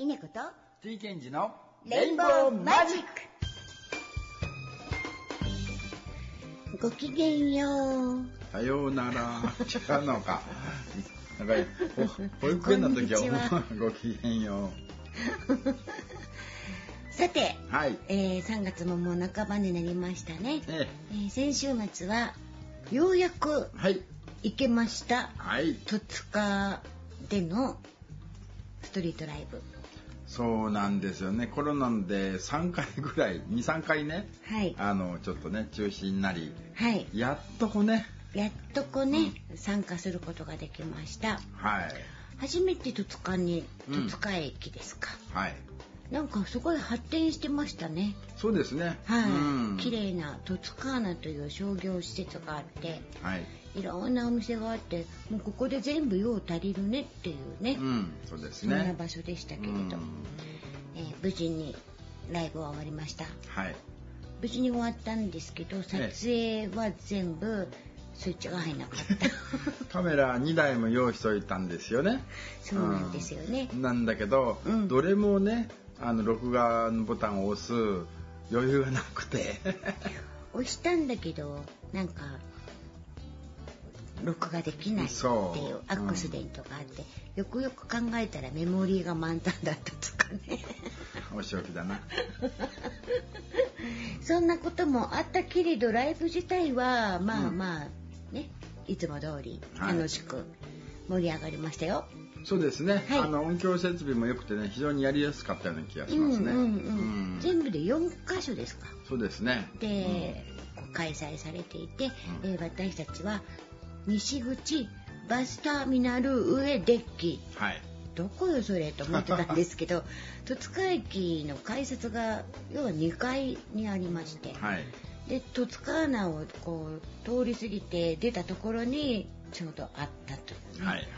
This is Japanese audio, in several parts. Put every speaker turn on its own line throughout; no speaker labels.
稲子と
T ケンジの
レインボーマジック。ごきげんよう。
さようなら。違うのか。なんかほ 保育園の時
は
は。ごきげんよ
さて、
うはい。
えー、3月ももう半ばになりましたね、
え
え。ー先週末はようやく
えはい。
行けました。
はい。
戸塚でのストリートライブ
そうなんですよね。コロナで3回ぐらい 23回ね
はい。
あのちょっとね中止になり
はい。
やっとこうね。
やっとこね、参加することができました。
はい。
初めて戸塚に
うん。
戸塚駅ですか、
はい。
なんかすごい発展してましたね。
そうですね。
はい、
うん。
綺麗な戸塚穴という商業施設があって
はい
いろんなお店があってもうここで全部用足りるねっていうね、
うんそうです
そんな
ね
場所でしたけれど、
うん。
えー無事にライブは終わりました。
はい。
無事に終わったんですけど撮影は全部スイッチが入んなかった。
カメラ2台も用意しといたんですよね。
そうなんですよね、
うん。なんだけど、
うん。
どれもねあの録画のボタンを押す余裕がなくて。
押したんだけどなんか録画できないっていうアクシデントがあって、よくよく考えたらメモリーが満タンだったとかね。
お仕置きだな。
そんなこともあったけれどライブ自体はまあ
うん。
まあねいつも通り
はい。
楽しく盛り上がりましたよ。
そうですね、
はい。
あの音響設備も良くてね非常にやりやすかったような気がし
うん
ますね、
うんうん
うん。
全部で4箇所ですか。
そうですね。
で、こう開催されていて、
うん。
えー私たちは西口バスターミナル上デッキ。
うんはい。
どこよそれと思ってたんですけど 戸塚駅の改札が要は2階にありまして、
はい。
で戸塚穴をこう通り過ぎて出たところにちょうどあったという。ね、
はい。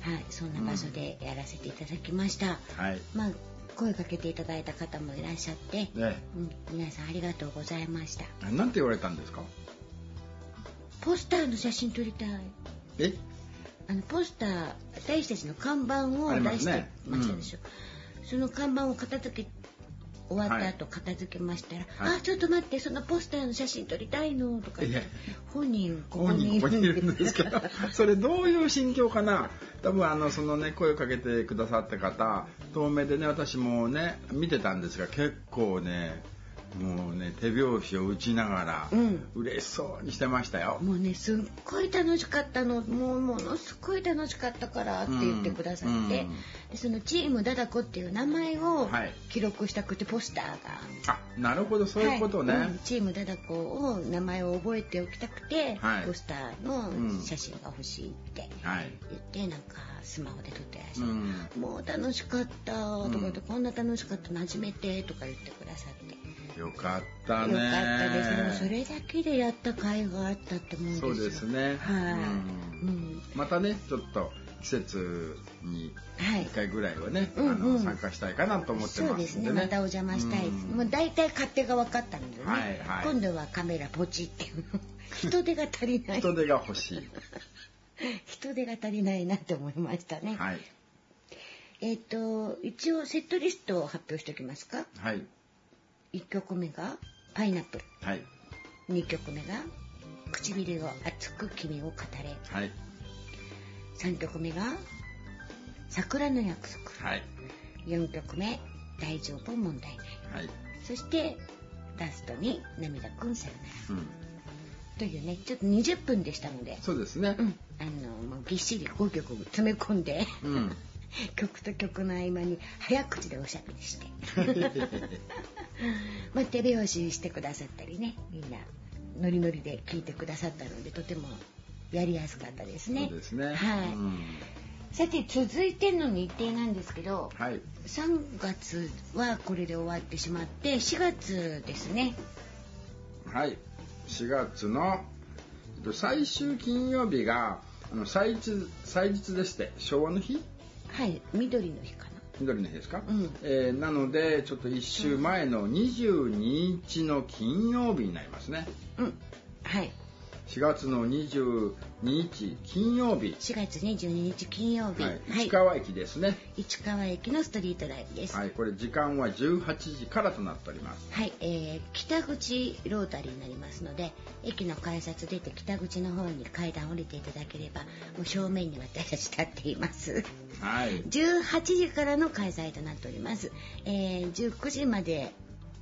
はいそんな場所でやらせていただきました、
はい。はい
まあ声かけていただいた方もいらっしゃって、
ね。
うん、皆さんありがとうございました。
あなんて言われたんですか？
ポスターの写真撮りたい。
え？
あのポスター私たちの看板を出してましたでしょ、その看板を片付け終わった
はい。
後片付けましたら「
はい。
あちょっと待ってそのポスターの写真撮りたいの」とか本人ここ
本人
にいる
んですけど それどういう心境かな？多分あのそのね声をかけてくださった方遠目でね私もね見てたんですが結構ねもうね手拍子を打ちながら、
うん
嬉しそうにしてましたよ。
もうねすっごい楽しかったのもうものすごい楽しかったからって言ってくださって、
うん
でそのチームダダコっていう名前を
はい
記録したくてポスターが。
あなるほどそういうことね。
はいうんチームダダコを名前を覚えておきたくて、
はい
ポスターの
うん
写真が欲しいって
はい。
言ってなんかスマホで撮ってらっしゃる、
うん
もう楽しかったとか言って、こんな楽しかったの初めてとか言ってくださって。
よかったね。
よかったです。もうそれだけでやった甲斐があったって思うんですよ。
そうですね。
はい。
うん
うん。
またねちょっと季節に
はい
1。回ぐらいはね、
うんうん
あの参加したいかなと思って
そうですね。
ますんでね。
またお邪魔したいです。
うん
もう大体勝手が分かったのでね。
はいはい
今度はカメラポチっていうの。人手が足りない。
人手が欲しい。
人手が足りないなって思いましたね。
はい。
えっ、と一応セットリストを発表しておきますか？
はい。
1曲目がパイナップル。
はい。
2曲目が唇を熱く君を語れ。
はい。
3曲目が桜の約束。
はい。
4曲目大丈夫問題ない。
はい。
そしてラストに涙くんさよなら。
うん。
というねちょっと20分でしたので、
そうですね
う。ん、あのもうぎっしり5曲詰め込んで、
うん。
曲と曲の合間に早口でおしゃべりして まあ手拍子してくださったりねみんなノリノリで聞いてくださったのでとてもやりやすかったですね
そうですね。
はい
うん
さて続いての日程なんですけど
はい。
3月はこれで終わってしまって4月ですね
はい。4月のえっと最終金曜日があの祭日祭日でして昭和の日
はい緑の日かな。
緑の日ですか、
うん。
えーなのでちょっと1週前の22日の金曜日になりますね。
うん。はい
4月の22日金曜日、
4月22日金曜日、
はい
はい
市川駅ですね。
市川駅のストリートライブです。
はい、これ時間は18時からとなっております。
はい、えー北口ロータリーになりますので駅の改札出て北口の方に階段降りていただければもう正面に私たち立っています
はい。
18時からの開催となっております、えー19時まで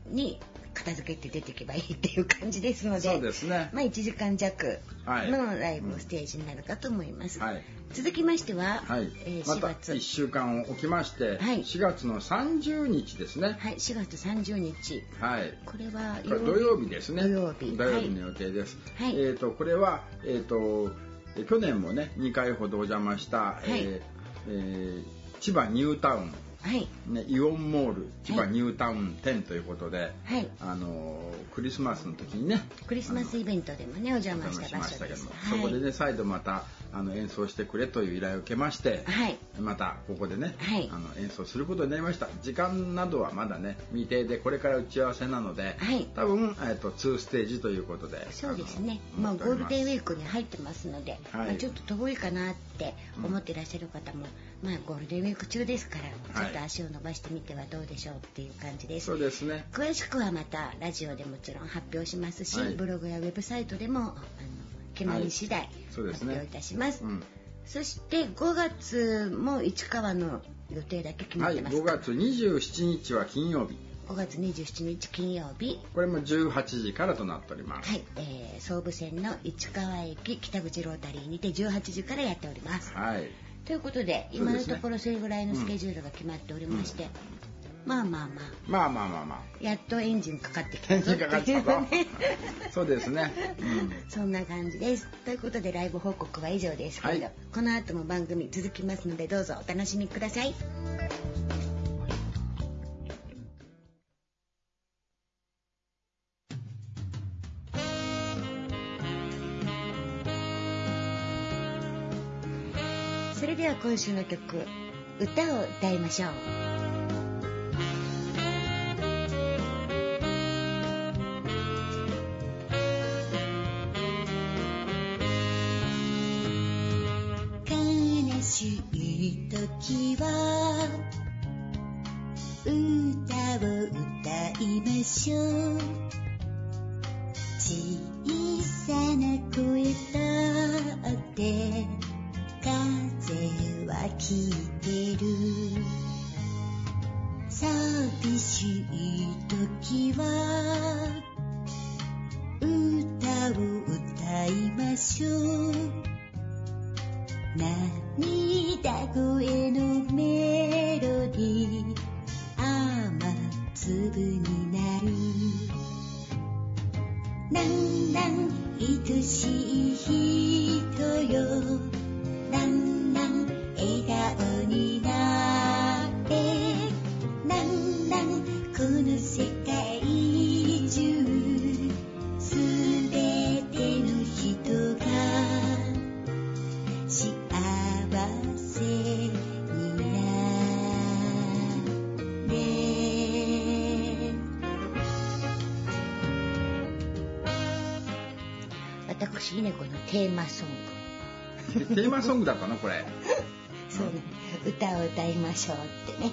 に片付けて出てけばいいっていう感じですので
そうですね。
まあ、1時間弱
はい
のライブステージになるかと思います、
はい。
続きましては、
はい
えー。
ま
4
た
月
1週間を置きまして、
はい
4月の30日ですね。
はい、4月30日
はい。
これは
土曜日ですね。
土曜日
土曜日の予定です。
はい
えっ、とこれはえっ、とえ去年もね2回ほどお邪魔した、えーえー千葉ニュータウン
はい。
ねイオンモール千葉
はい。
ニュータウン店ということで、
はい。
あのクリスマスの時にね。
クリスマスイベントでもねお邪
お
魔し
邪魔しましたけども、
た場所です
そこでね再度またあの演奏してくれという依頼を受けまして、
はい。
またここでね、
はい。
あの演奏することになりました。時間などはまだね未定でこれから打ち合わせなので、
はい。
多分、えっと2ステージということで。
そうですね。もうゴールデンウィ
ー
ークに入ってますので、
はい。
まあ、ちょっと遠いかなって思ってらっしゃる方も、まあゴールデンウィーク中ですから
はい。
ちょっと足を伸ばしてみてはどうでしょうっていう感じです、
そうですね。
詳しくはまたラジオでもちろん発表しますし、
はい。
ブログやウェブサイトでもあの決まり次第
そうですね。
発表いたします、
うん。
そして5月も市川の予定だけ決ま
はい
ってます、
5月27日は金曜日。
5月27日金曜日。
これも18時からとなっております、
はい、えー、総武線の市川駅北口ロータリーにて18時からやっております。
はい。
ということで今のところそれぐらいのスケジュールが決まっておりまして、まあまあまあ。
まあまあまあまあ。
やっとエンジンかかってき
返
たぞ
っ
ていう
ぞ。
ね
そうですね、うん。
そんな感じです。ということでライブ報告は以上ですけれど、
はい。
この後も番組続きますのでどうぞお楽しみください。それでは今週の曲歌を歌いましょう。
しい時は歌を歌いましょう。
グ
テーマソングだったの？これ。
そうね。歌を歌いましょうってね。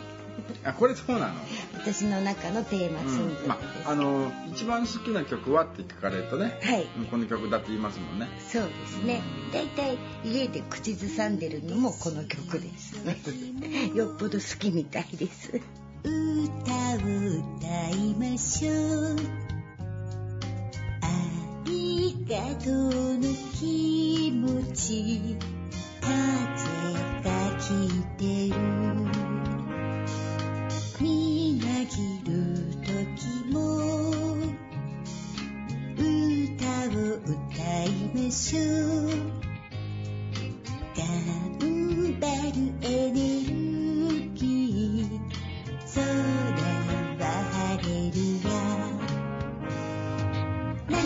あこれそうなの？
私の中のテーマソング
うん。まああの一番好きな曲はって聞かれるとね、
はい。
うんこの曲だって言いますもんね。
そうですね。だいたい家で口ずさんでるのもこの曲です よっぽど好きみたいです。
歌を歌いましょう。ありがとうの気持ち風が聞いてるみなぎる時も歌を歌いましょう頑張るエネルギー空は晴れるやなん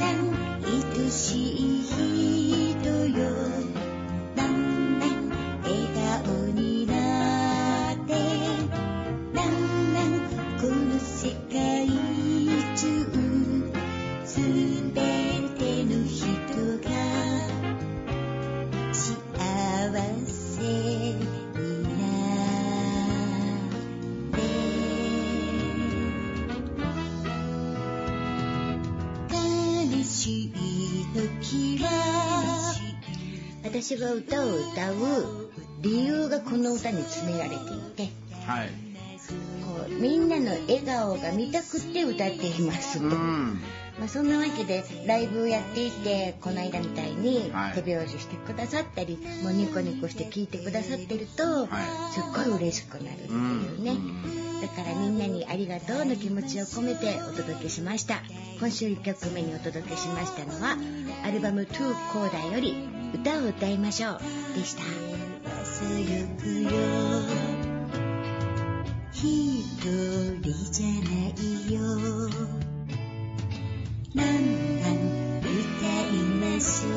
なん愛しい
私が歌を歌う理由がこの歌に詰められていて
はい。
こうみんなの笑顔が見たくて歌っていますと、
うん。
まあ、そんなわけでライブをやっていてこの間みたいに
はい。
手拍子してくださったり、もうニコニコして聞いてくださってると、
は
すっごい嬉しくなるっていうね、だからみんなにありがとうの気持ちを込めてお届けしました。今週1曲目にお届けしましたのはアルバム「トゥーコーダより「歌を歌いましょう」でした。
一人じゃないよ。ランラン歌いましょ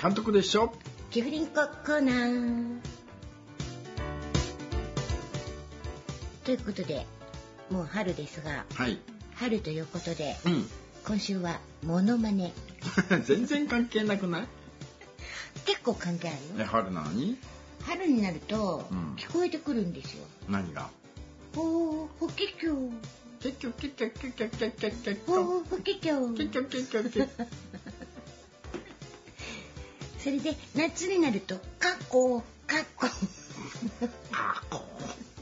監督でしょ
キフリンココーナー。ということでもう春ですが、
はい、
春ということで、
うん、
今週はモノマネ。
全然関係なくない？
結構関係あるよ。
春なのに
春になると聞こえてくるんですよ、うん、
何が
ほーほけきょうほーほけきょう
けきょ
それで夏になるとカッコカッコ
あこ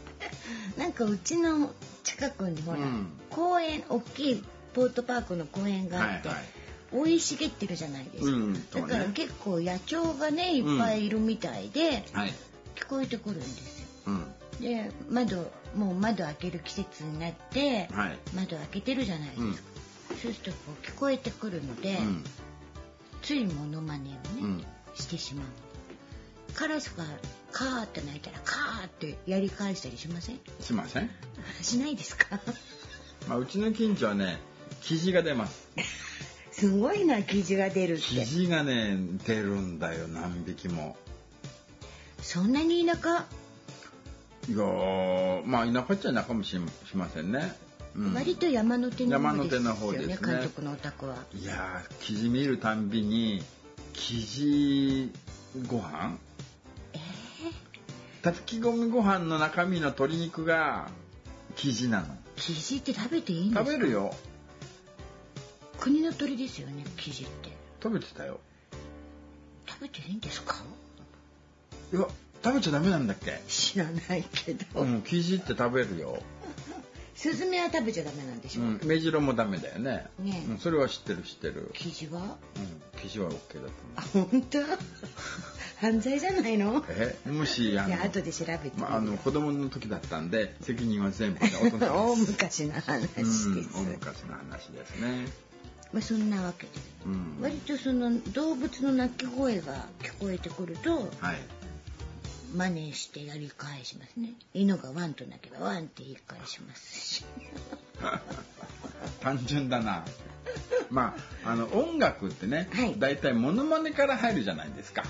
なんかうちの近くにほら、
うん。
公園大きいポートパークの公園があって、
はいはい。
生い茂ってるじゃないですか、
うん
だから結構野鳥がねいっぱいいるみたいで、
はい。
聞こえてくるんですよ。
うん。
で窓もう窓開ける季節になって、
はい。
窓開けてるじゃないですか、
うん。
そうするとこう聞こえてくるので、
うん
ついモノマネをね、
うん。
してしまうカラスがカーって鳴いたらカーってやり返したりしません？
しません。
しないですか？
まあうちの近所はねキジが出ます。
すごいな生地が出るっ
キ
て
ジがね出るんだよ何匹も。
そんなに田舎、
いやーまあ田舎っちゃ田舎もししませんね、うん、
割と山の手の方ですよね
山の手の方ですね。
監督のお宅は。い
やーキジ見るたんびにキジご飯？
え
炊き込みご飯の中身の鶏肉がキジなの。
ー、生地って食べていいんですか？
食べるよ。
国の鳥ですよね生地って。
食べてたよ。
食べていいんですか？
いや食べちゃダメなんだっけ？
知らないけど、
うんキジって食べるよ、
スズメは食べちゃダメなんでしょ、
う。ん、メジロもダメだよね。
ね
うん、それは知ってる知ってる、
生地は？
うん、キジは OK だと思う。
あ本当？犯罪じゃないの？
えもしあの
いや後で調べて。
まあ、あの子供の時だったんで責任は全部ね 大人です。
大昔の話です、
うん、大昔の話ですね、
まあ、そんなわけで。
うん、
割とその動物の鳴き声が聞こえてくると
はい
真似してやり返しますね。犬がワンと鳴けばワンって言い返しますし。
単純だな。まああの音楽ってね、
はい。
大体モノマネから入るじゃないですか。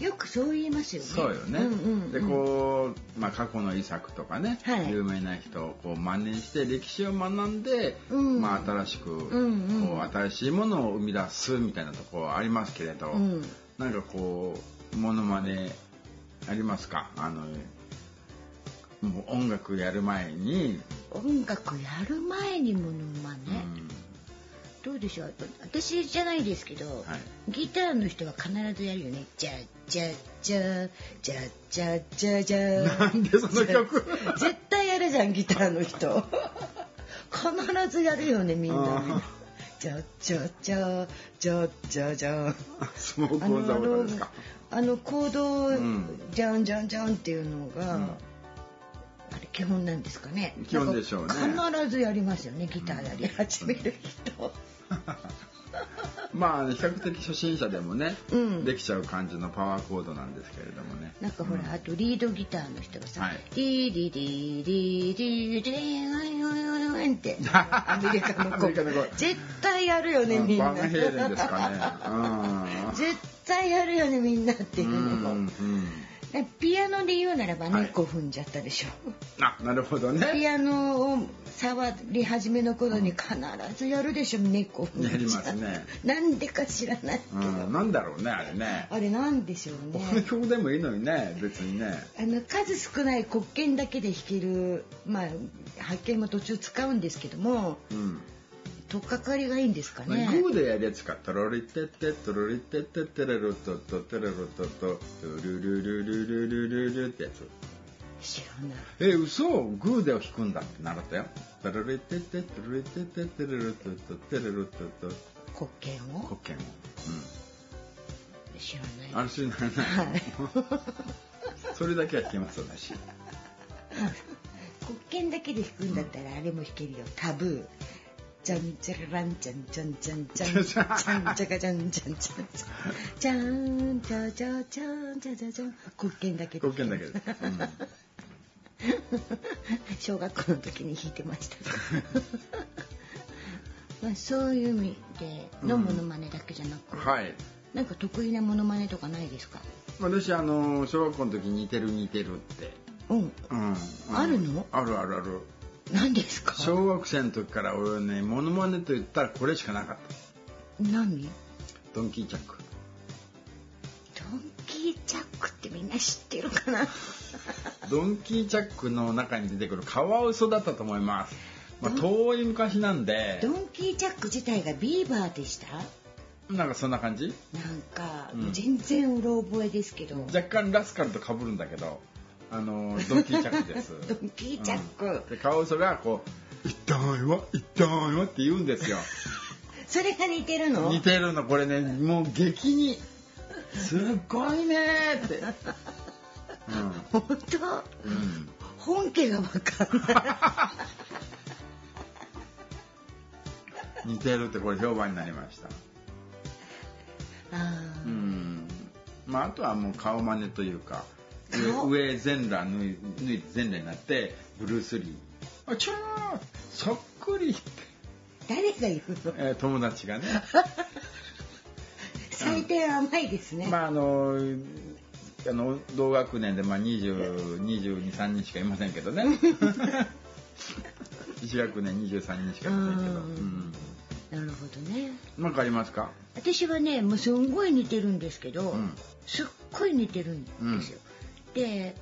よくそう言いますよね。
そうよね、
うんうんうん。
でこう、まあ、過去の遺作とかね、
はい。
有名な人をこう真似して歴史を学んで、
うん。
まあ、新しく、
んうん。
こう新しいものを生み出すみたいなところありますけれど、
うん。
なんかこうモノマネありますか？あのもう音楽やる前に、
音楽やる前にモノマネ、
うん。
どうでしょう？私じゃないですけど、
はい。
ギターの人は必ずやるよね。じゃじゃじゃじゃじゃじゃじゃ
なんでその曲？
絶対やるじゃんギターの人。必ずやるよねみんな。じゃじゃじゃじゃじゃじゃ
スモークオンザウォーターですか？
あのコードを
ん。
じゃんじゃんじゃんっていうのが、
うん。
あれ基本なんですかね。
基本でしょうね。
必ずやりますよねギターやり始める人、
まあ比較的初心者でもね、
うん。
できちゃう感じのパワーコードなんですけれどもね。
なんかほら、あとリードギターの人がさ
はい「
ディーディディディディディワイワイワイワイってアメリカの
ア
子
メリカの子
絶対やるよねみんな
バンヘイレンですかね
絶対やるよねみんなっていう
うん
のも、ピアノで言うならば
はい
猫踏んじゃったでしょ、
あなるほどね。
ピアノを触り始めの頃に必ずやるでしょ猫踏んじゃ
やりますね。
なんでか知らないけど、
うんなんだろうねあれね。
あれなんでしょう
この
ね
曲でもいいのにね別にね。
あの数少ない黒鍵だけで弾けるまあ発見も途中使うんですけども。
うん
取っかかりがいいんですかね。
グーでやるやつかトロリテテトロリテテテレロトトテレロトトルルルルルルルルルってやつ
知らない
え嘘グーでを弾くんだって習ったよトロリテテトロリテテテレロトトテレロトト
黒鍵を
黒鍵をうん知ら
ない
あれ知らない
はい
それだけは弾けます私
黒鍵だけで弾くんだったらあれも弾けるよタブーじゃんちゃららんちゃんちゃんちゃんちゃんちゃんちゃかちゃんちゃんちゃんちゃんちゃんちゃちゃちゃんちゃちゃちゃん黒鍵だけで
黒鍵だけで、うん
小学校の時に弾いてました。まあそういう意味でのモノマネだけじゃなく、
はい。
なんか得意なモノマネとかないですか？
私あの小学校の時似てる似てるって、
うん。
うん、
あるの？
あるあるある
何ですか？
小学生の時から俺ねモノマネと言ったらこれしかなかった。
何？
ドンキーチャック。
ドンキーチャックってみんな知ってるかな？
ドンキーチャックの中に出てくるカワウソだったと思います、まあ、遠い昔なんで。
ドンキーチャック自体がビーバーでした？
なんかそんな感じ？
なんか、
うん。
全然うろ覚えですけど。
若干ラスカルと被るんだけどあのドンキーチャックです。
ドンキーチャック、
うん。でカワウソがこう「痛いわ痛いわ」って言うんですよ。
それが似てるの？
似てるの。これねもう激にすっごいねーって、
本当？
うんうん、
本家がわかんない。
似てるってこれ評判になりました。
あー。
うん。まああとはもう顔真似というか上全裸脱い脱いで全裸になってブルース・リー。あちゃーそっくり。って、
誰が言うの？
えー友達がね。
採点甘いですね、
まああのあの同学年でまあ2023人しかいませんけどね。1学年23人しかいませんけど、
う
うん。ん、
なるほどね。
なんかありますか？
私はねもうすんごい似てるんですけど、
うん。
すっごい似てるんですよ、で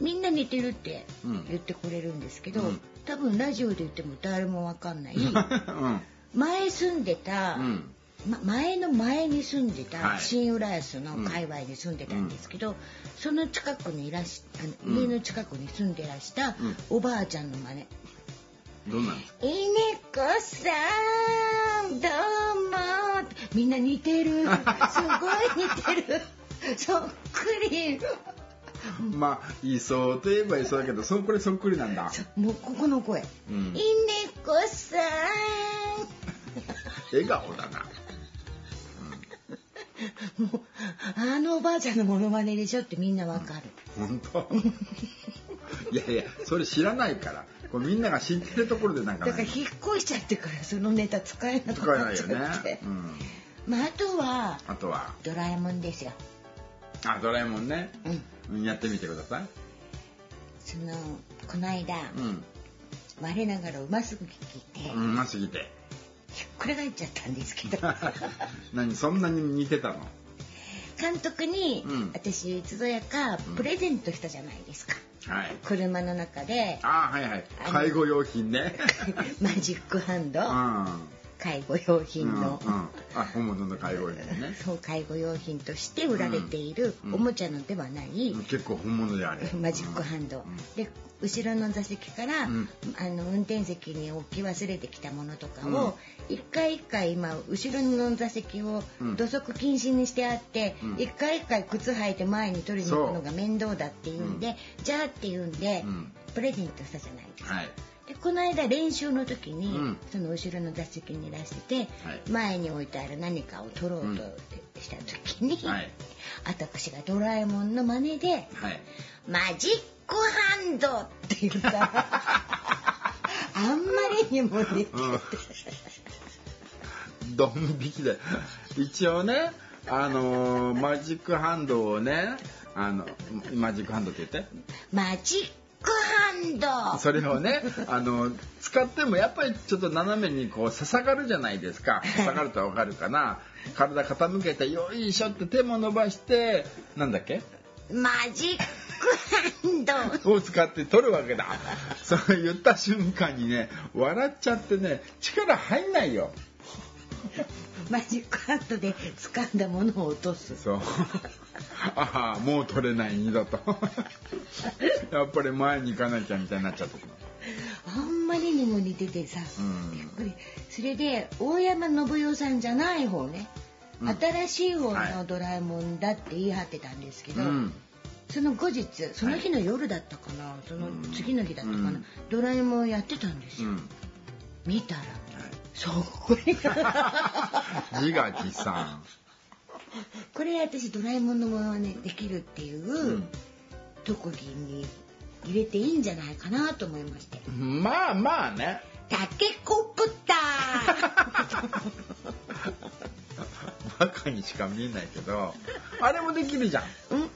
みんな似てるって
うん。
言ってくれるんですけど、
うん。
多分ラジオで言っても誰もわかんない。
うん。
前住んでた、
うん。
ま、前の前に住んで
はい。
た新浦安の界隈に住んでたんですけど、その近くにいらしあの
うん。
家の近くに住んでらした
うん。
おばあちゃんの真似。
どうなんですか「
いねこさんどうも」みんな似てる。すごい似てる。そっくり
まあいそうといえばいそうだけどそこれそっくりなんだ。
そもうここの声「
うん。
いねこさん」
笑顔だな。
もうあのおばあちゃんのモノマネでしょってみんなわかる。
本当？いやいやそれ知らないから。これみんなが知ってるところでなんか
だから
ね。
引っ越しちゃってからそのネタ使えなく
使え
なっち
ないよ
ゃって、
ね、うん、
まああとは
あとは
ドラえもんですよ。
あドラえもんね、
うん。
うん、やってみてください。
そのこの間、
うん。
我ながらうますぎて、
うますぎて。
ひっくり返っちゃったんですけど。
何そんなに似てたの？
監督に、
うん。
私いつぞやかプレゼントしたじゃないですか、
はい。
車の中で。
あはいはい。介護用品ね。
マジックハンド。
うん
介護用品の、
うんうん、あ本物の介護用品ね。
そう介護用品として売られている
うん
おもちゃのではない、
結構本物であれ。
マジックハンド、
うん
で後ろの座席から、
うん。
あの運転席に置き忘れてきたものとかを、一回一回今後ろの座席を
うん。
土足禁止にしてあって、
うん。
一回一回靴履いて前に取りに行くのが面倒だっていうんで、じゃあっていうんで、
うん
プレゼントしたじゃないですか。
はい。
でこの間練習の時に、
うん。
その後ろの座席にいらしてて、
はい。
前に置いてある何かを取ろうとした時に、
はい。
私がドラえもんの真似で
はい「
マジックハンド」って言ったらあんまりにも似てて、
ドン引きで一応ねあのーマジックハンドをねあのマジックハンドって言って。
マジックハンド
それをね あの使ってもやっぱりちょっと斜めにこう刺がるじゃないですか。刺がるとわかるかな。体傾けてよいしょって手も伸ばしてなんだっけ？
マジックハンド
を使って取るわけだ。そう言った瞬間にね笑っちゃってね力入んないよ
マジックハンドで掴んだものを落とす。
そう。ああもう取れない二度と。やっぱり前に行かなきゃみたいになっちゃって
あんまりにも似ててさ、
うん。
やっぱりそれで大山信代さんじゃない方ね、
うん。
新しい方
はい。
のドラえもんだって言い張ってたんですけど、
うん。
その後日その日の夜だったかな、その次の日だったかな、
うん。
ドラえもんやってたんですよ、
うん。
見たらそこに
自画自賛。
これ私ドラえもんのものまねできるっていう、
うん
特技に入れていいんじゃないかなと思いまして。
まあまあね。
タケコプター。
バカにしか見えないけど。あれもできるじゃん。
うん。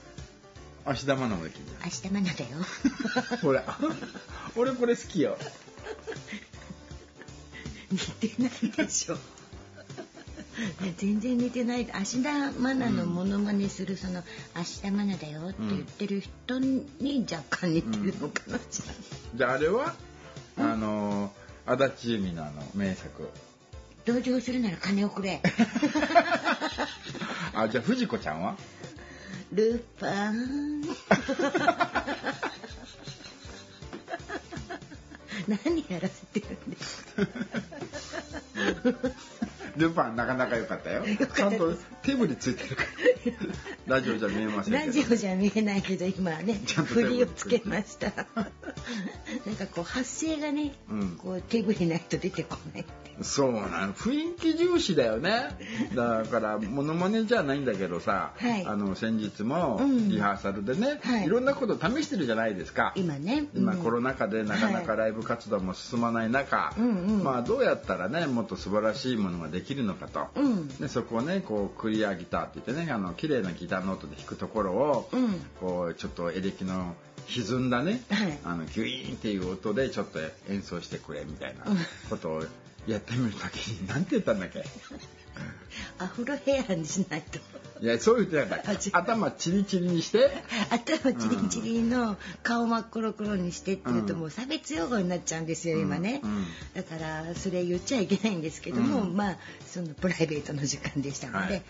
足玉のもできるじ
明日マナだよ。
ゃんほら俺これ好きよ
似てないでしょ。全然似てない。芦田愛菜のモノマネするその「芦田愛菜だよ」って言ってる人に若干似てるのかな、じゃあ。
じゃああれはあの足立由美のあの名作。
同情するなら金をくれ。
あじゃあ藤子ちゃんは？
ルパン。何やらせてるんですか
ルパンなかなか良かったよ。ちゃんと手振りついてるから。ラジオじゃ見えません
ラジオじゃ見えないけど今はね
振り
をつけました。なんかこう発声がね、
うん。
こう手振りないと出てこない
そうなの。雰囲気重視だよね。だからモノマネじゃないんだけどさ、
はい。
あの先日も
うん。
リハーサルでね、
はい。
い、ろんなこと試してるじゃないですか。
今ね。
今
うん。
コロナ禍でなかなか
はい。
ライブ活動も進まない中、
うんうん。
まあどうやったらねもっと素晴らしいものができるのかと、
うん。
でそこをねこうクリアギターって言ってねあの綺麗なギターノートで弾くところを、
うん。
こうちょっとエレキの歪んだね、
はい。
あのギュイーンっていう音でちょっと演奏してくれみたいな
うん
ことをやってみるときに何て言ったんだっけ？
アフロヘアにしないと。
いやそう言ってなか
あ違う。
った頭チリチリにして？
頭チリチリの顔真っ黒黒にしてって言うと
うん。
もう差別用語になっちゃうんですよ今ね、
うん。うん
だからそれ言っちゃいけないんですけども、
うん。
まあそのプライベートの時間でしたので、
はいはい。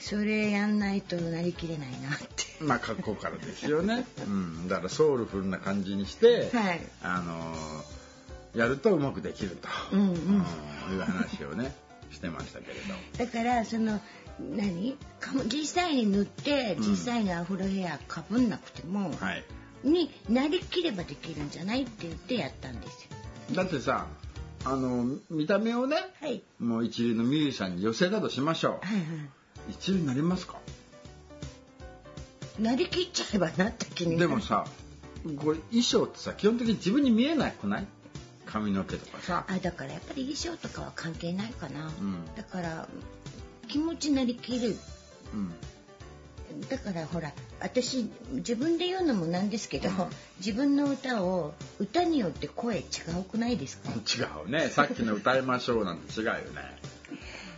それやんないとなりきれないなって。
まあ格好からですよね、うん、だからソウルフルな感じにして、
はい。
あのーやるとうまくできると、
うんうん。
いう話をねしてましたけれど。
だからその何？実際に塗って
うん。
実際にアフロヘアかぶんなくても、
はい。
になりきればできるんじゃないって言ってやったんですよ。
だってさあの見た目をね
はい。
もう一流のミュージシャンに寄せたとしましょ
はいは
う一流になりますか？
いなりきっちゃえばなった気に
でもさこれ衣装ってさ基本的に自分に見えなくない？髪の毛とかさ。
あだからやっぱり衣装とかは関係ないかな、
ん。
だから気持ちなりきる。
うん。
だからほら私自分で言うのもなんですけど、自分の歌を歌によって声違うくないですか？
違うね。さっきの歌いましょうなんて違うよね。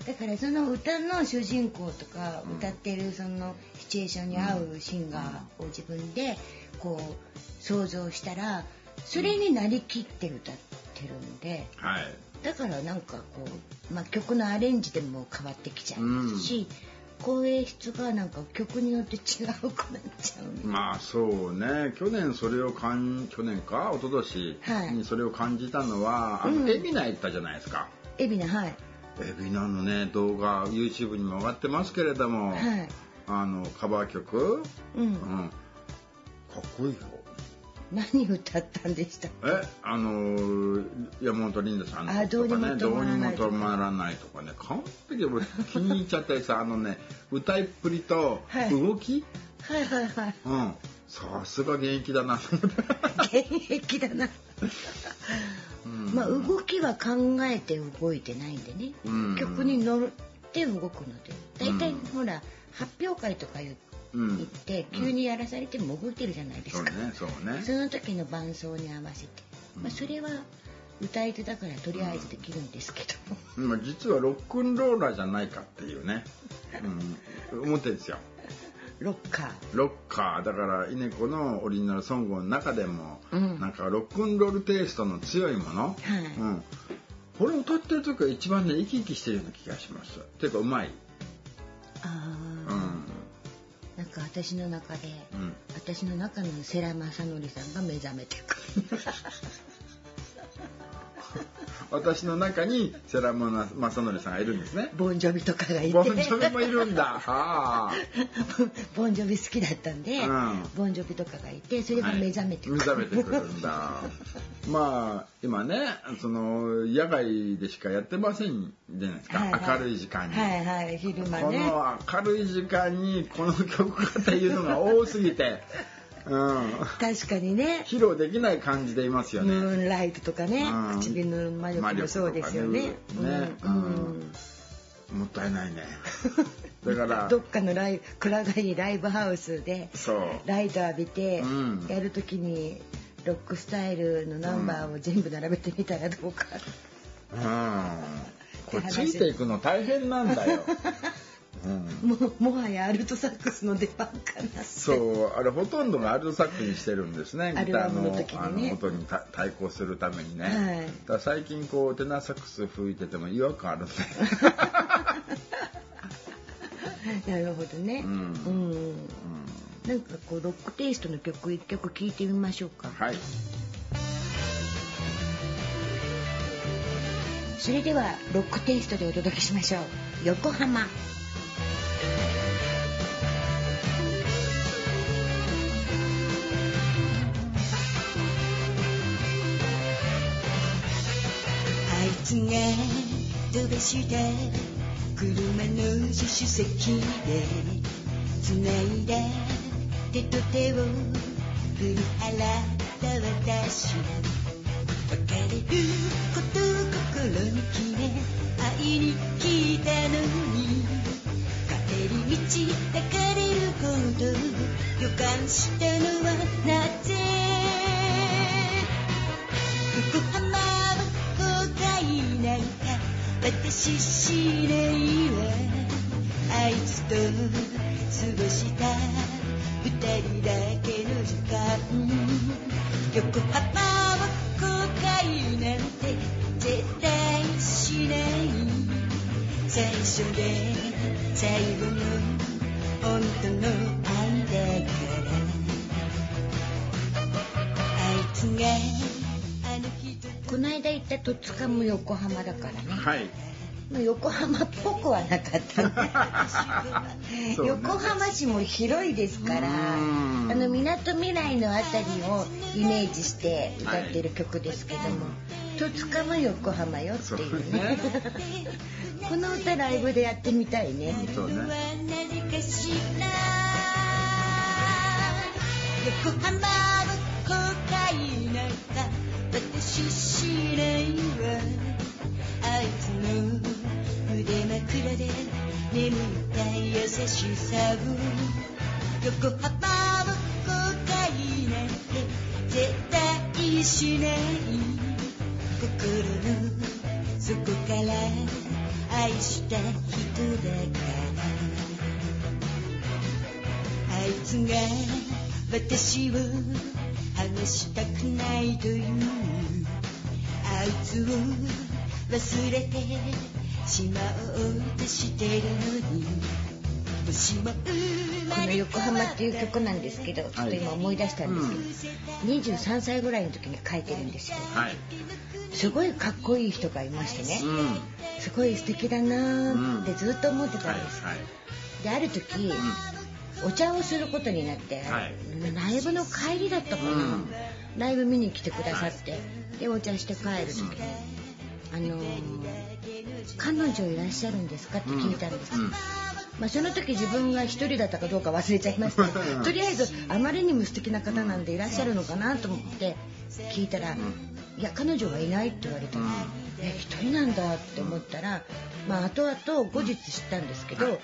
だからその歌の主人公とか歌ってるそのシチュエーションに合うシンガーを自分でこう想像したらそれになりきって歌ってるんで
はい。
だからなんかこう、まあ、曲のアレンジでも変わってきちゃいますし、声質がなんか曲によって違うくなっちゃう
まあそうね。去年それを感去年か？一昨年
はい。
にそれを感じたのは、あの
うん。
海老名行ったじゃないですか。
海老名はい。
海老名のね動画 YouTube にも上がってますけれども、
はい。
あのカバー曲、
うん。
うん、かっこいいよ
何歌ったんでした
えあのー山本リンダさんの
あどうにも
とか。ねどうにも止まらないとかね完璧で俺気に入っちゃってさあのね歌いっぷりと
はい。
動き、
はいはいはい。
うん。さすが現役だな
現役だな。
うん。
まあ動きは考えて動いてないんでね、
うん。
曲に乗って手動くので。大体、
うん
ほら発表会とか言
うん
行って、急にやらされても動いてるじゃないですか、
そうねそ
の時の伴奏に合わせて、まあ、それは歌い手だからとりあえずできるんですけど、
まあ実はロックンローラーじゃないかっていうね、うん、思ってるんですよ。
ロッカー。
ロッカー。だから稲子のオリジナルソングの中でも、
うん。
なんかロックンロールテイストの強いもの、
はい。
うん、これ歌ってる時は一番ね生き生きしてるような気がします。ていうかうまい、
ああ、
うん
なんか私の中で、
うん、
私の中の世良正則さんが目覚めてくる
私の中に世良正則さんがいるんですね。
ボンジョビとかがいて。
ボンジョビもいるんだ。はあ。
ボンジョビ好きだったんで、
うん。
ボンジョビとかがいてそれが目覚めてくる、
はい目覚めてくるんだ。まあ今ねその野外でしかやってませんじゃないですか、
はいはい。
明るい時間に、
はいはい。昼間
こ
ね
の明るい時間にこの曲がっていうのが多すぎて、うん、
確かにね。
披露できない感じでいますよ
ム
ね。
ーンライトとかね、
うん。
唇の魔力もそうですよね。
ね。
うん。
うん。もったいないね。だから。
どっかのライブ暗がりライブハウスでライト浴びて
うん。
やるときにロックスタイルのナンバーを全部並べてみたらどうか。
うん、これついていくの大変なんだよ。うん、
ももはやアルトサックスの出番かな。
そうあれほとんどがアルトサックにしてるんですね
ア
ギターの
ルバムの時にね
あの音にた対抗するためにね、
はい
だ最近こうテナーサックス吹いてても違和感あるんだよ
なるほどね。
う
うんん。なんかこうロックテイストの曲一曲聴いてみましょうか。
はい
それではロックテイストでお届けしましょう。横浜。
あいつが飛ばした車の助手席で繋いだ手と手を振り払った私。別れることを心に決め会いに来たのに。帰り道抱かれるほど予感したのはなぜ？横浜は後悔なんか。私しないわあいつと過ごした。二人だけの時間。横浜は後悔なんて絶対しない。最初で最後の本当の愛だからあいつが
この間行った戸塚も横浜だからね。
はい。
まあ横浜っぽくはなかったね。横浜市も広いですからあ
うん。
のみなとみらいのあたりをイメージして歌ってる曲ですけども、戸塚も横浜よっていう
ね。
ね。この歌ライブでやってみたいね。
そうね。
横浜は後悔なんか私しないわ。あいつの腕枕で眠った優しさを横浜は後悔なんて絶対しない心の底から愛した人だからあいつが私を離したくないというあいつを忘れてしまおうとしてるのに
この「
まれ
横浜」っていう曲なんですけどちょっと今思い出したんですけど、23歳ぐらいの時に書いてるんですよ
はい。
すごいかっこいい人がいましてね。
うん。はい
すごい素敵だなーってずっと思ってたんです、
はい
である時、お茶をすることになって、
はい。
ライブの帰りだったかな、
うん。
ライブ見に来てくださって、でお茶して帰る時に、あのー彼女いらっしゃるんですか?」って聞いたんです、
うん。
まあ、その時自分が一人だったかどうか忘れちゃいましたけどとりあえずあまりにも素敵な方なんでいらっしゃるのかなと思って聞いたら「いや彼女はいない」って言われたのえ一人なんだって思ったら、まあ後々後日知ったんですけど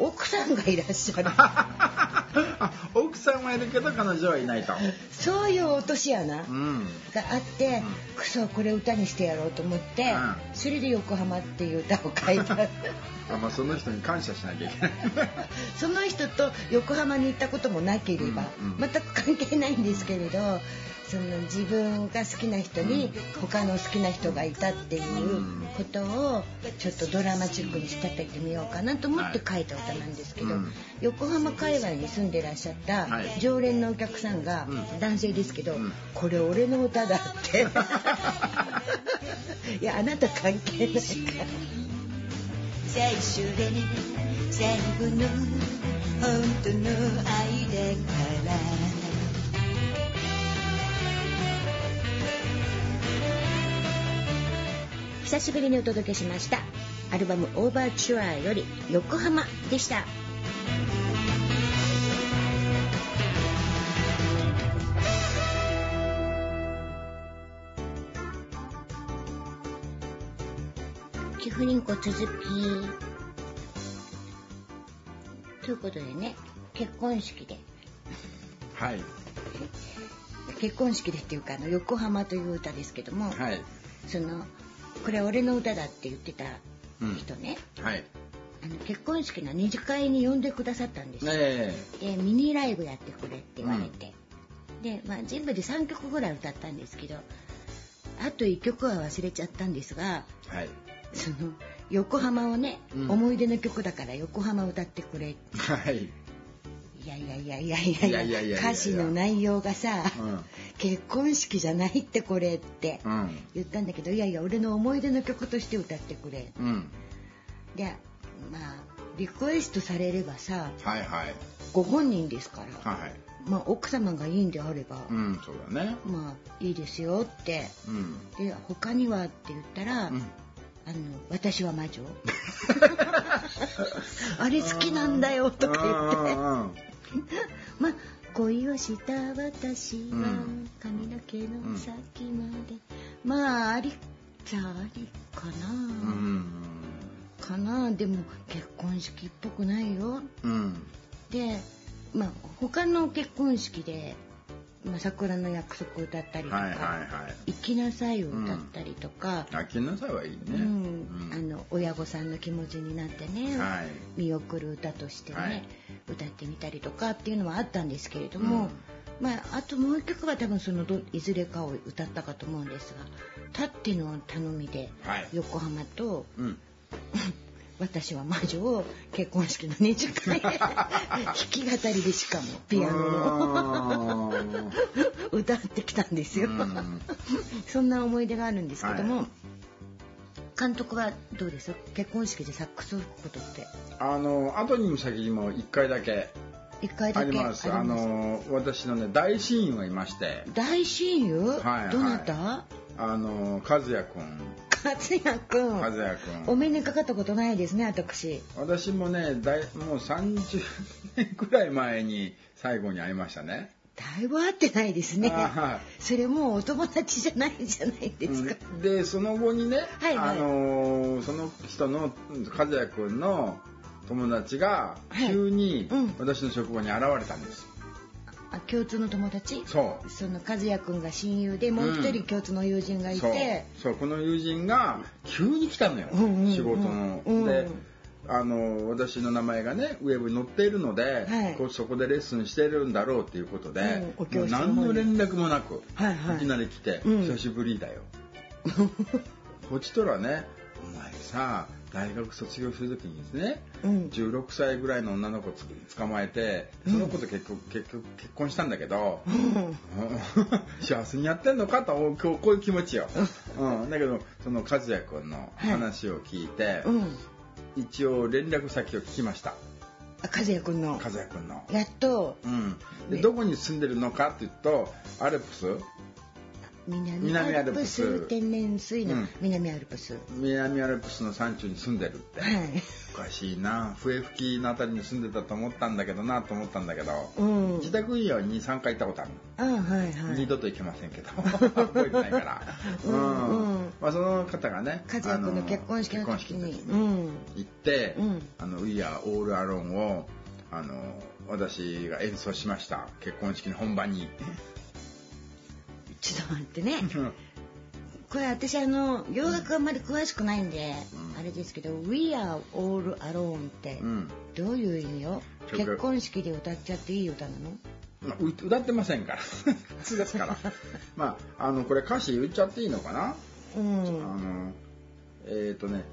奥さんがいらっしゃる
あ 奥さんはいるけど彼女はいないと。
そういう落とし穴
うん。
があって、くそこれ歌にしてやろうと思って、
うん
それで「横浜」っていう歌を書いた
あまあその人に感謝しなきゃいけない。
その人と横浜に行ったこともなければ、
うんうん
全く関係ないんですけれどその自分が好きな人に他の好きな人がいたっていうことをちょっとドラマチックに仕立ててみようかなと思って書いた歌なんですけど、
うん。
横浜界隈に住んでらっしゃった
はい。
常連のお客さんが、
うん。
男性ですけど、
うん。
これ俺の歌だって。いやあなた関係ないから。
最初で最後の本当の愛だから
久しぶりにお届けしました。アルバム「オーバーチュアー」より「横浜」でした。寄付リンク続き。ということでね結婚式で。
はい。
結婚式でっていうかあの横浜という歌ですけども、
はい。
そのこれ俺の歌だって言ってた人ね、うん、
はい、
あの結婚式の二次会に呼んでくださったんです。よ、
え。
ー、でミニライブやってくれって言われて、うん、で、まあ、全部で3曲ぐらい歌ったんですけどあと1曲は忘れちゃったんですが、
はい、
その横浜をね、
うん、
思い出の曲だから横浜歌ってくれ
っ
て、はい、いやいやいや
いやいやいや。
歌詞の内容がさ、
うん、
結婚式じゃないってこれって
うん。
言ったんだけどいやいや俺の思い出の曲として歌ってくれ
うん。
でまあリクエストされればさ
はいはい。
ご本人ですから、
はい。
まあ、奥様がいいんであれば、
うん、そうだね。
まあいいですよって
うん。
で他にはって言ったら、
うん。
あの私は魔女 あれ好きなんだよとか言って
うん
まあ恋をした私は
うん
髪の毛の先まで、まあありっちゃありかな、
うん。
かな。でも結婚式っぽくないよ。
うん。
でまあ他の結婚式で「まあ、桜の約束」歌ったりとか
はいはいはい。
「生きなさい」を歌ったりとか、
あきなさいはいいね。
うん
うん
あの親御さんの気持ちになってね、
はい。
見送る歌としてね、
はい
歌ってみたりとかっていうのはあったんですけれども、まあ、あともう一曲は多分そのどいずれかを歌ったかと思うんですが「たっての頼み」で
はい。
横浜と
うん。
「私は魔女」を結婚式の2時間弾き語りでしかもピアノの
の。
歌ってきたんですよ。
うん。
そんな思い出があるんですけども、
はい。
監督はどうです？結婚式でサックス吹くことって。
あの後にも先にも一回だけ
一回だけ？
あります。あの私のね大親友がいまして、
大親友、
はい。
どなた？
あの和也くん、
勝也くん。
和也くん。
お目にかかったことないですね私。
私もねだいもう30年くらい前に最後に会いましたね。
だいぶ会ってないですね。
あはい。
それもうお友達じゃないじゃないですか、
うん。でその後にね、
はいはい。
あのーその人の和也くんの友達が
はい。
急に
うん。
私の職場に現れたんです。
あ共通の友達？
そう。
その和也くんが親友でもう一人共通の友人がい
そう。
て、
そうこの友人が急に来たのよ、
うん
仕事の。
うん。
であの私の名前がねウェブに載っているので、
はい。
こうそこでレッスンしてるんだろうっていうことで、
うん
もう何の連絡もなく、
はいはい
きなり来て、
うん。
久しぶりだよ。こっちとらねお前さ大学卒業する時にですね
うん。
16歳ぐらいの女の子つ捕まえてその子と結局結局結婚したんだけど、
うん。
幸せにやってんのかとこうこういう気持ちよ、うん、だけどその和也君の話を聞いて、
うん。
一応連絡先を聞きました。
あ和也くんの。
和也君の、
やっと。
うん、で
ね。
どこに住んでるのかって言うとアルプス
南アルプス。天然水の南アルプス、
南アルプスの山中に住んでるって、
はい。
おかしいな。笛吹きのあたりに住んでたと思ったんだけどなと思ったんだけど、
うん。
自宅医療に3回行ったことある。の、
あはいはい。
二度と行けませんけど。覚えてないから、
うんうん。
まあ、その方がね
家族の結婚式の時に。
結婚式の時に
うん
行って「
うん。
あの We Are All Alone を」あの私が演奏しました。結婚式の本番に
ちょっと待ってね。これ私あの洋楽あんまり詳しくないんで、
うん。
あれですけど「We are all alone」って
うん。
どういう意味よ、
曲
結婚式で歌っちゃっていい歌なの？
歌ってませんから。普通ですから。まああのこれ歌詞言っちゃっていいのかな？
うん。
あのえっ、とね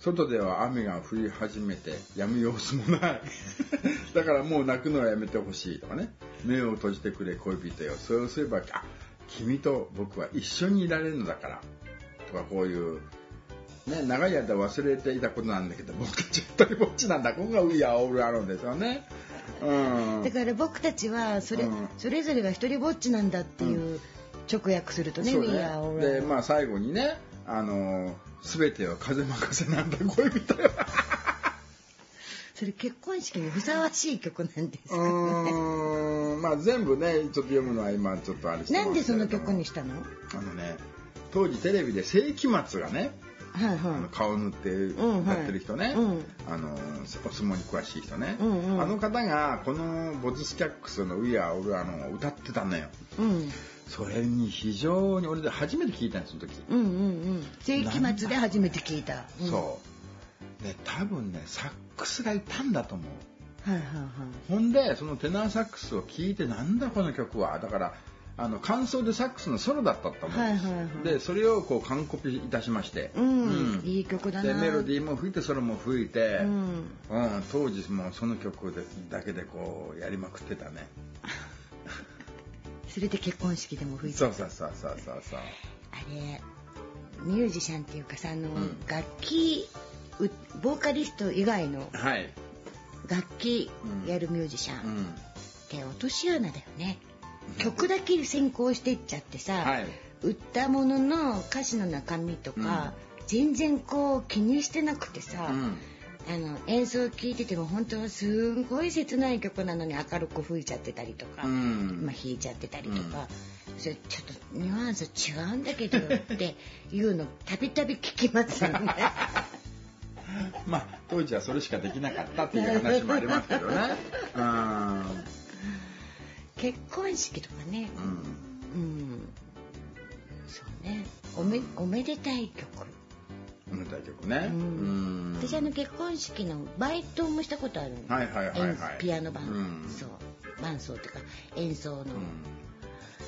外では雨が降り始めて止む様子もない。だからもう泣くのはやめてほしいとかね。目を閉じてくれ恋人よ。そうすればあ君と僕は一緒にいられるのだからとかこういう、ね、長い間忘れていたことなんだけど僕たち一人ぼっちなんだ。ここが「ウィアオールアロンですよね。うん。
だから僕たちはそれ,、
うん。
それぞれが一人ぼっちなんだっていう直訳するとね「
そう
We
ねでまあ最後にねあの全ては風任せなんだ。恋人よ
それ結婚式にふさわしい曲なんです
う
か、
ーん。まあ全部ねちょっと読むのは今ちょっとあれして
なんでその曲にしたの？
あのね当時テレビで世紀末がね、
はい
あの
は
顔塗って
ん
歌ってる人ね、
うん。
あのお相撲に詳しい人ね、
うんうん。
あの方がこのボズスキャックスの「ウィア・オルアノン」を歌ってたのよ。
い、うん、
それに非常に俺で初めて聞いたんですその時、
うんうんうん。世紀末で初めて聞いた、うん、
そうで多分ねサックスがいたんだと思う。
はいはいはい。
ほんでそのテナーサックスを聴いてなんだこの曲は。だからあの感想でサックスのソロだったと思うんです、
はいはいはい。
でそれをこう完コピいたしまして、
うんいい曲だな。
でメロディーも吹いてソロも吹いて、
う
うん
ん
当時もうその曲でだけでこうやりまくってたね。
それで結婚式でも吹いて
そうそうそうそうそうそう。
あれミュージシャンっていうかさあの、
ん。
楽器うボーカリスト以外の
はい、
楽器やるミュージシャンっ
うん、
て落とし穴だよね、曲だけ先行していっちゃってさ、
はい。
歌物の歌詞の中身とか、全然こう気にしてなくてさ、
うん。
あの演奏聴いてても本当はすんごい切ない曲なのに明るく吹いちゃってたりとか、
うん。
まあ、弾いちゃってたりとか、それちょっとニュアンス違うんだけどっていうのたびたび聞きますよね。
まあ当時はそれしかできなかったっていう話もありますけどね。うん。
結婚式とかね、
うん。
うん、そうね。おめおめでたい曲。
おめでたい曲ね。
うん。
うん。
私あの結婚式のバイトもしたことあるの、
はいはいはいはい。
演ピアノ伴、
うん。
そう。伴奏っていうか演奏の、
うん。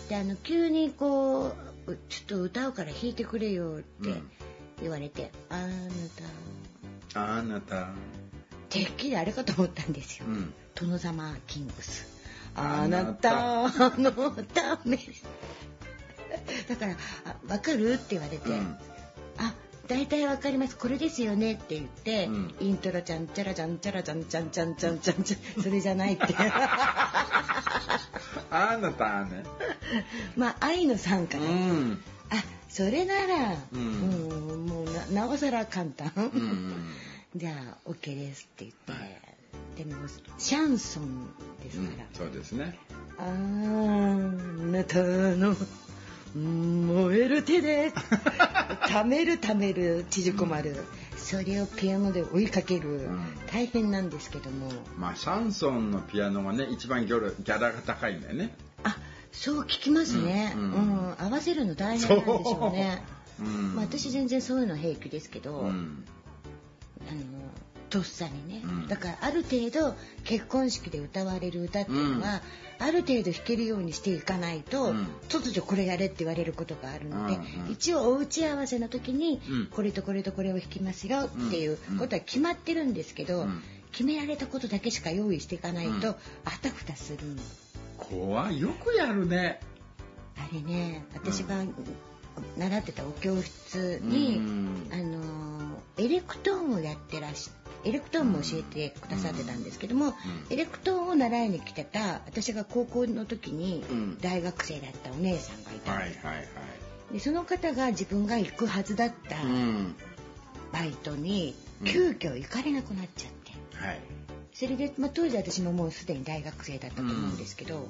であの急にこううちょっと歌うから弾いてくれよって
うん
言われて、あなた
あなた。
てっきりあれかと思ったんですよ、
うん。
殿様キングス。
あ
あなたのため。だから「あ分かる?」って言われて「
うん。
あ大体わかります。これですよね」って言って、
うん。
イントロちゃんちゃらちゃんちゃらちゃんちゃんちゃんちゃんちゃんちゃんそれじゃないって
あなたね
まあ愛の賛歌
う
ね、
ん
あそれなら、
う
うんん、もうななおさら簡単、
うん
じゃあ OK ですって言って、
はい。
でもシャンソンです
うん
から、
そうですね。
あなたの燃える手で ためるためる縮こまる、それをピアノで追いかける、
ん。
大変なんですけども。
まあシャンソンのピアノがね一番ギャラギャラが高いんだよね。
あそう聞きますね、
う
うん。ん。合わせるの大変なんでしょうね。
う。ん。
まあ、私全然そういうの平気ですけど、
うん。
あのとっさにね、
うん。
だからある程度結婚式で歌われる歌っていうのは、ある程度弾けるようにしていかないと、
うん。
突如これやれって言われることがあるので、
うんうん
一応お打ち合わせの時に、
うん。
これとこれとこれを弾きますよっていうことは決まってるんですけど、
うん。
決められたことだけしか用意していかないと、
うん。
あたふたするの
怖い。よくやるね。
あれね私が習ってたお教室に、
うん。
あのエレクトーンをやってらしエレクトーンも教えてくださってたんですけども、エレクトーンを習いに来てた私が高校の時に
うん。
大学生だったお姉さんがいたんです、
はいはいはい。
でその方が自分が行くはずだった
うん。
バイトに
うん。
急遽行かれなくなっちゃって、
はい
それで、まあ、当時私ももうすでに大学生だったと思うんですけど、あの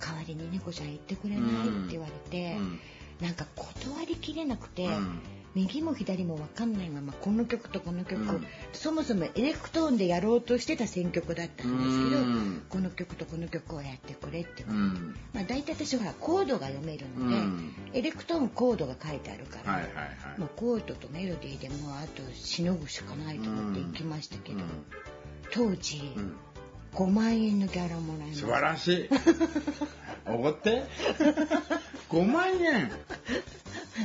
代わりに猫ちゃん行ってくれないって言われて、
うん。
なんか断りきれなくて、
うん
右も左も分かんないままこの曲とこの曲、
うん。
そもそもエレクトーンでやろうとしてた選曲だったんですけど、
うん。
この曲とこの曲をやってくれって言
うん。
まあ、大体私はコードが読めるので、
うん。
エレクトーンコードが書いてあるから、
はいはいはい。
もうコードとメロディーでもうあとしのぐしかないと思って行きましたけど、当時、
うん
5万円のギャラもらいました
素晴らしい。おごって。5万円。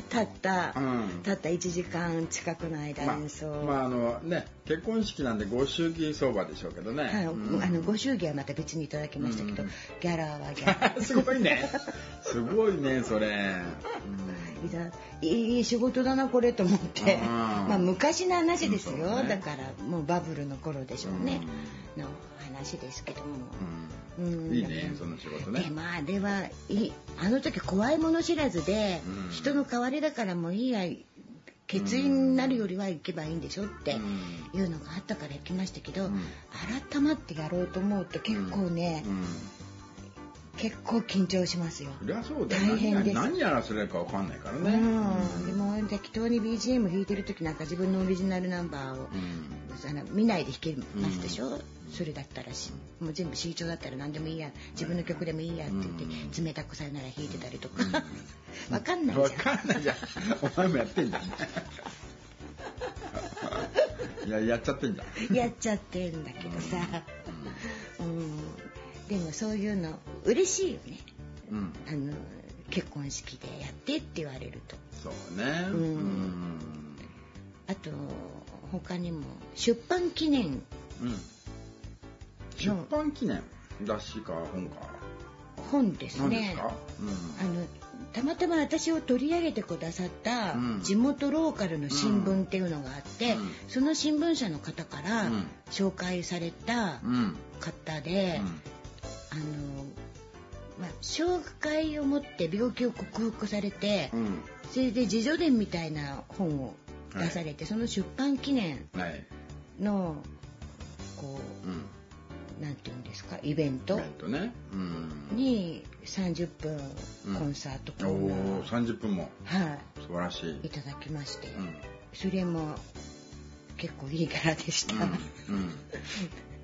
たった、
うん。
たった1時間近くの間
ま
演奏、
まああのね結婚式なんでご祝儀相場でしょうけどね、
はい
うん。
あのご祝儀はまた別にいただきましたけど、
うん。
ギャラはギャラ。
すごいね。すごいねそれ、
いざいい仕事だなこれと思って。
うん
まあ昔の話ですよ、
ね。
だからもうバブルの頃でしょうね、の話ですけども、
うん。
うん。
いいねその仕事ね。
でまあではいいあの時怖いもの知らずで、
うん。
人の代わりだからもういいや欠員になるよりは行けばいいんでしょって
うん。
いうのがあったから行きましたけど、
うん。
改まってやろうと思うと結構ね、
うん
結構緊張しますよ。
そりゃそうだよ。
大変です。
何何やらせるかわかんないからね。
うん、でも適当に BGM 弾いてる時なんか自分のオリジナルナンバーを、あの見ないで弾けますでしょ、それだったらしもう全部 C 調だったら何でもいいや自分の曲でもいいやって言って、冷たくさよなら弾いてたりとか、わかんない
わ
じゃん。
かんないじゃん。お前もやってんじゃん。いややっちゃってんじゃん。
やっちゃってんだけどさ、うん、でもそういうの嬉しいよね。
うん。
あの結婚式でやってって言われると。
そうね。
うん。
うん。
あと他にも出版記念。
うん。出版記念雑誌か本か。
本です
何です
ね
か
あのたまたま私を取り上げてくださった
うん。
地元ローカルの新聞っていうのがあって、
うん。
その新聞社の方から
うん。
紹介された
うん。うん。
方で、あの、まあ、障害を持って病気を克服されて、
うん。うん
それで自助伝みたいな本を出されて、その出版記念
はい
のこ
うん
うなんていうんですかイベント
ね。うん。
に30分
うん
コンサートコ
お
ーナー、
お30分も。
は
素晴らしい。
い、いただきまして、
うん。
それも結構いいキャラでした、
うん。うん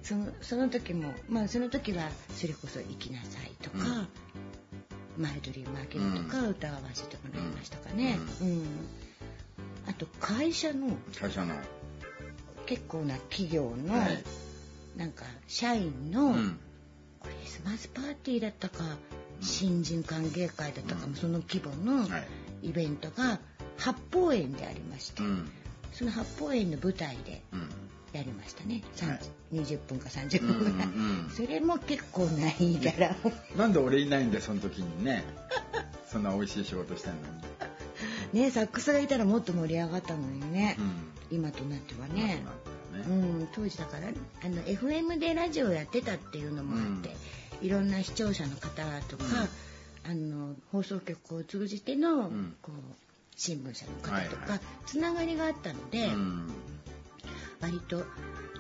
そのその時もまあその時はそれこそ「行きなさい」とか
うん「
マイドリーム開ける」とか歌わせてもらいましたかね、うん。あと会社の
会社の。
結構な企業の、
はい。
なんか社員の
うん。
クリスマスパーティーだったか、新人歓迎会だったかも、その規模の
はい。
イベントが八方園でありまして、
うん。
その八方園の舞台で
うん
やりましたね、30
はい。
20分か30分ぐらい、
うんうんうん。
それも結構ないギャラを
なんで俺いないんだよその時にね。そんな美味しい仕事してんのに。
ねサックスがいたらもっと盛り上がったのにね、
うん。
今となってはね、
ね。
うん、当時だからあの FM でラジオやってたっていうのもあって、いろんな視聴者の方とか、あの放送局を通じての、
ん。
こう新聞社の方と
はいは
かつながりがあったので、
うん
割と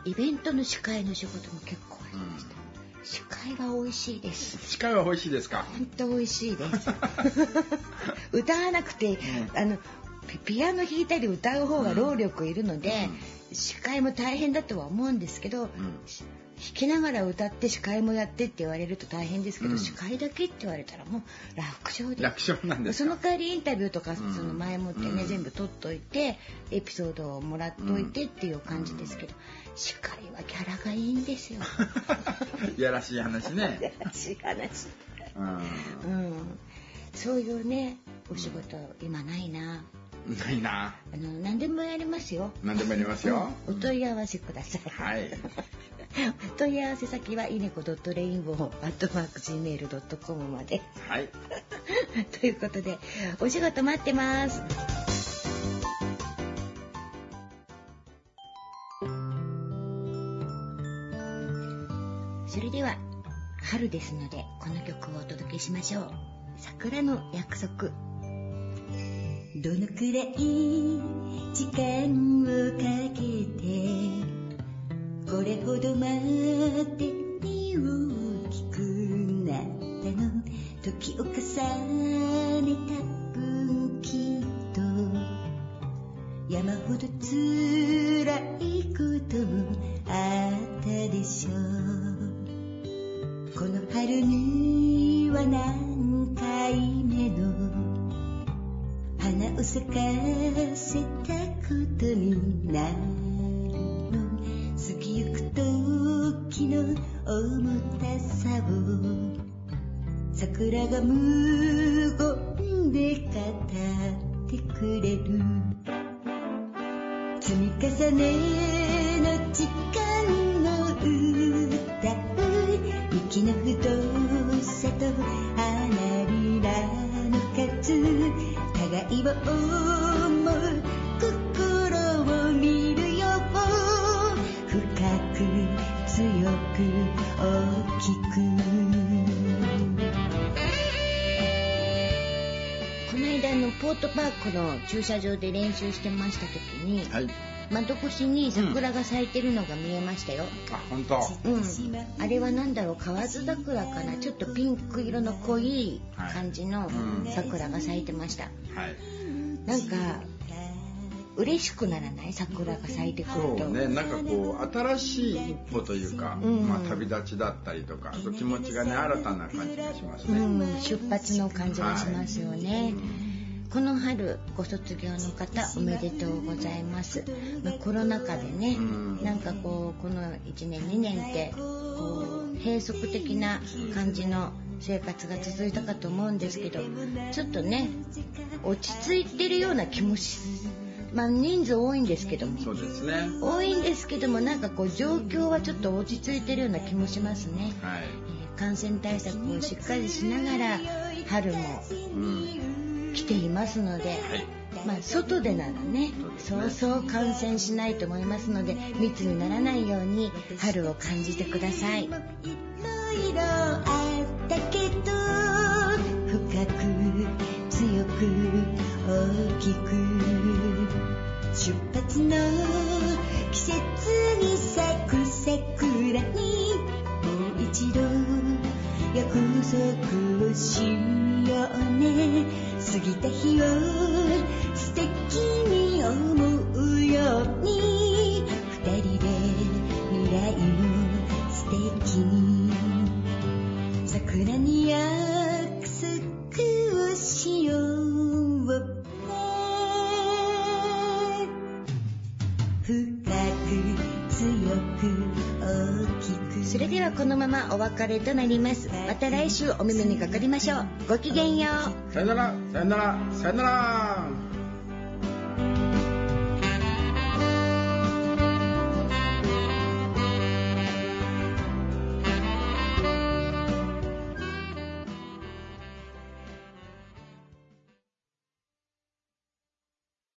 イベントの司会の仕事も結構ありました、司会は美味しいです。
司会は美味しいですか？
本当美味しいです。歌わなくて、あのピピアノ弾いたり歌う方が労力いるので、司会も大変だとは思うんですけど、し弾きながら歌って司会もやってって言われると大変ですけど、
うん。
司会だけって言われたらもう楽勝で
楽勝なんですか？
その代わりインタビューとかその前もってね、
うん。
全部取っといてエピソードをもらっといてっていう感じですけど、司会はキャラがいいんですよ。
い やらしい話ね。
話話。
う
うん、そういうねお仕事今ないな。
んないな。
あの何でもやりますよ。
何でもやりますよ。
お問い合わせください。
はい
問い合わせ先は、いねこ .rainbow.gmail.com まで。
はい。
ということで、お仕事待ってます。それでは、春ですので、この曲をお届けしましょう。桜の約束。
どのくらい時間をかけてこれほど待って身大きくなったの時を重ねた分きっと山ほど辛いこともあったでしょうこの春には何回目の花を咲かせたことになる過ぎゆく時の重たさを桜が無言で語ってくれる。積み重ねの時間の歌う息の太さと花びらの数。互いを思う
間のポートパークの駐車場で練習してました時に、
はい。
窓越しに桜が咲いてるのが見えましたよ、
あ本当？
うん、あれは何だろう？河津桜かな？ちょっとピンク色の濃い感じの
うん。
桜が咲いてました、
はい。
なんか嬉しくならない？桜が咲いてくると。
そうね。なんかこう新しい一歩というか、
うん。
まあ、旅立ちだったりとかそう気持ちがね新たな感じがしますね、
うん、出発の感じがしますよね、この春ご卒業の方おめでとうございます、まあ、コロナ禍でね、
うん。
なんかこうこの1年2年ってこう閉塞的な感じの生活が続いたかと思うんですけどちょっとね落ち着いてるような気もしまあ人数多いんですけども。
そうですね。
多いんですけどもなんかこう状況はちょっと落ち着いてるような気もしますね、
はい、
えー感染対策をしっかりしながら春も
うん、
来ていますので、
はい。
まあ、外でならねそうそう感染しないと思いますので密にならないように春を感じてください。
いろいろあったけど深く強く大きく出発の季節に咲く桜にもう一度約束をしようね。過ぎた日を素敵に思うように。二人で未来を素敵に。桜に
はこのままお別れとなります。また来週お耳にかかりましょう。ごきげんよう。
さよならさよならさよなら。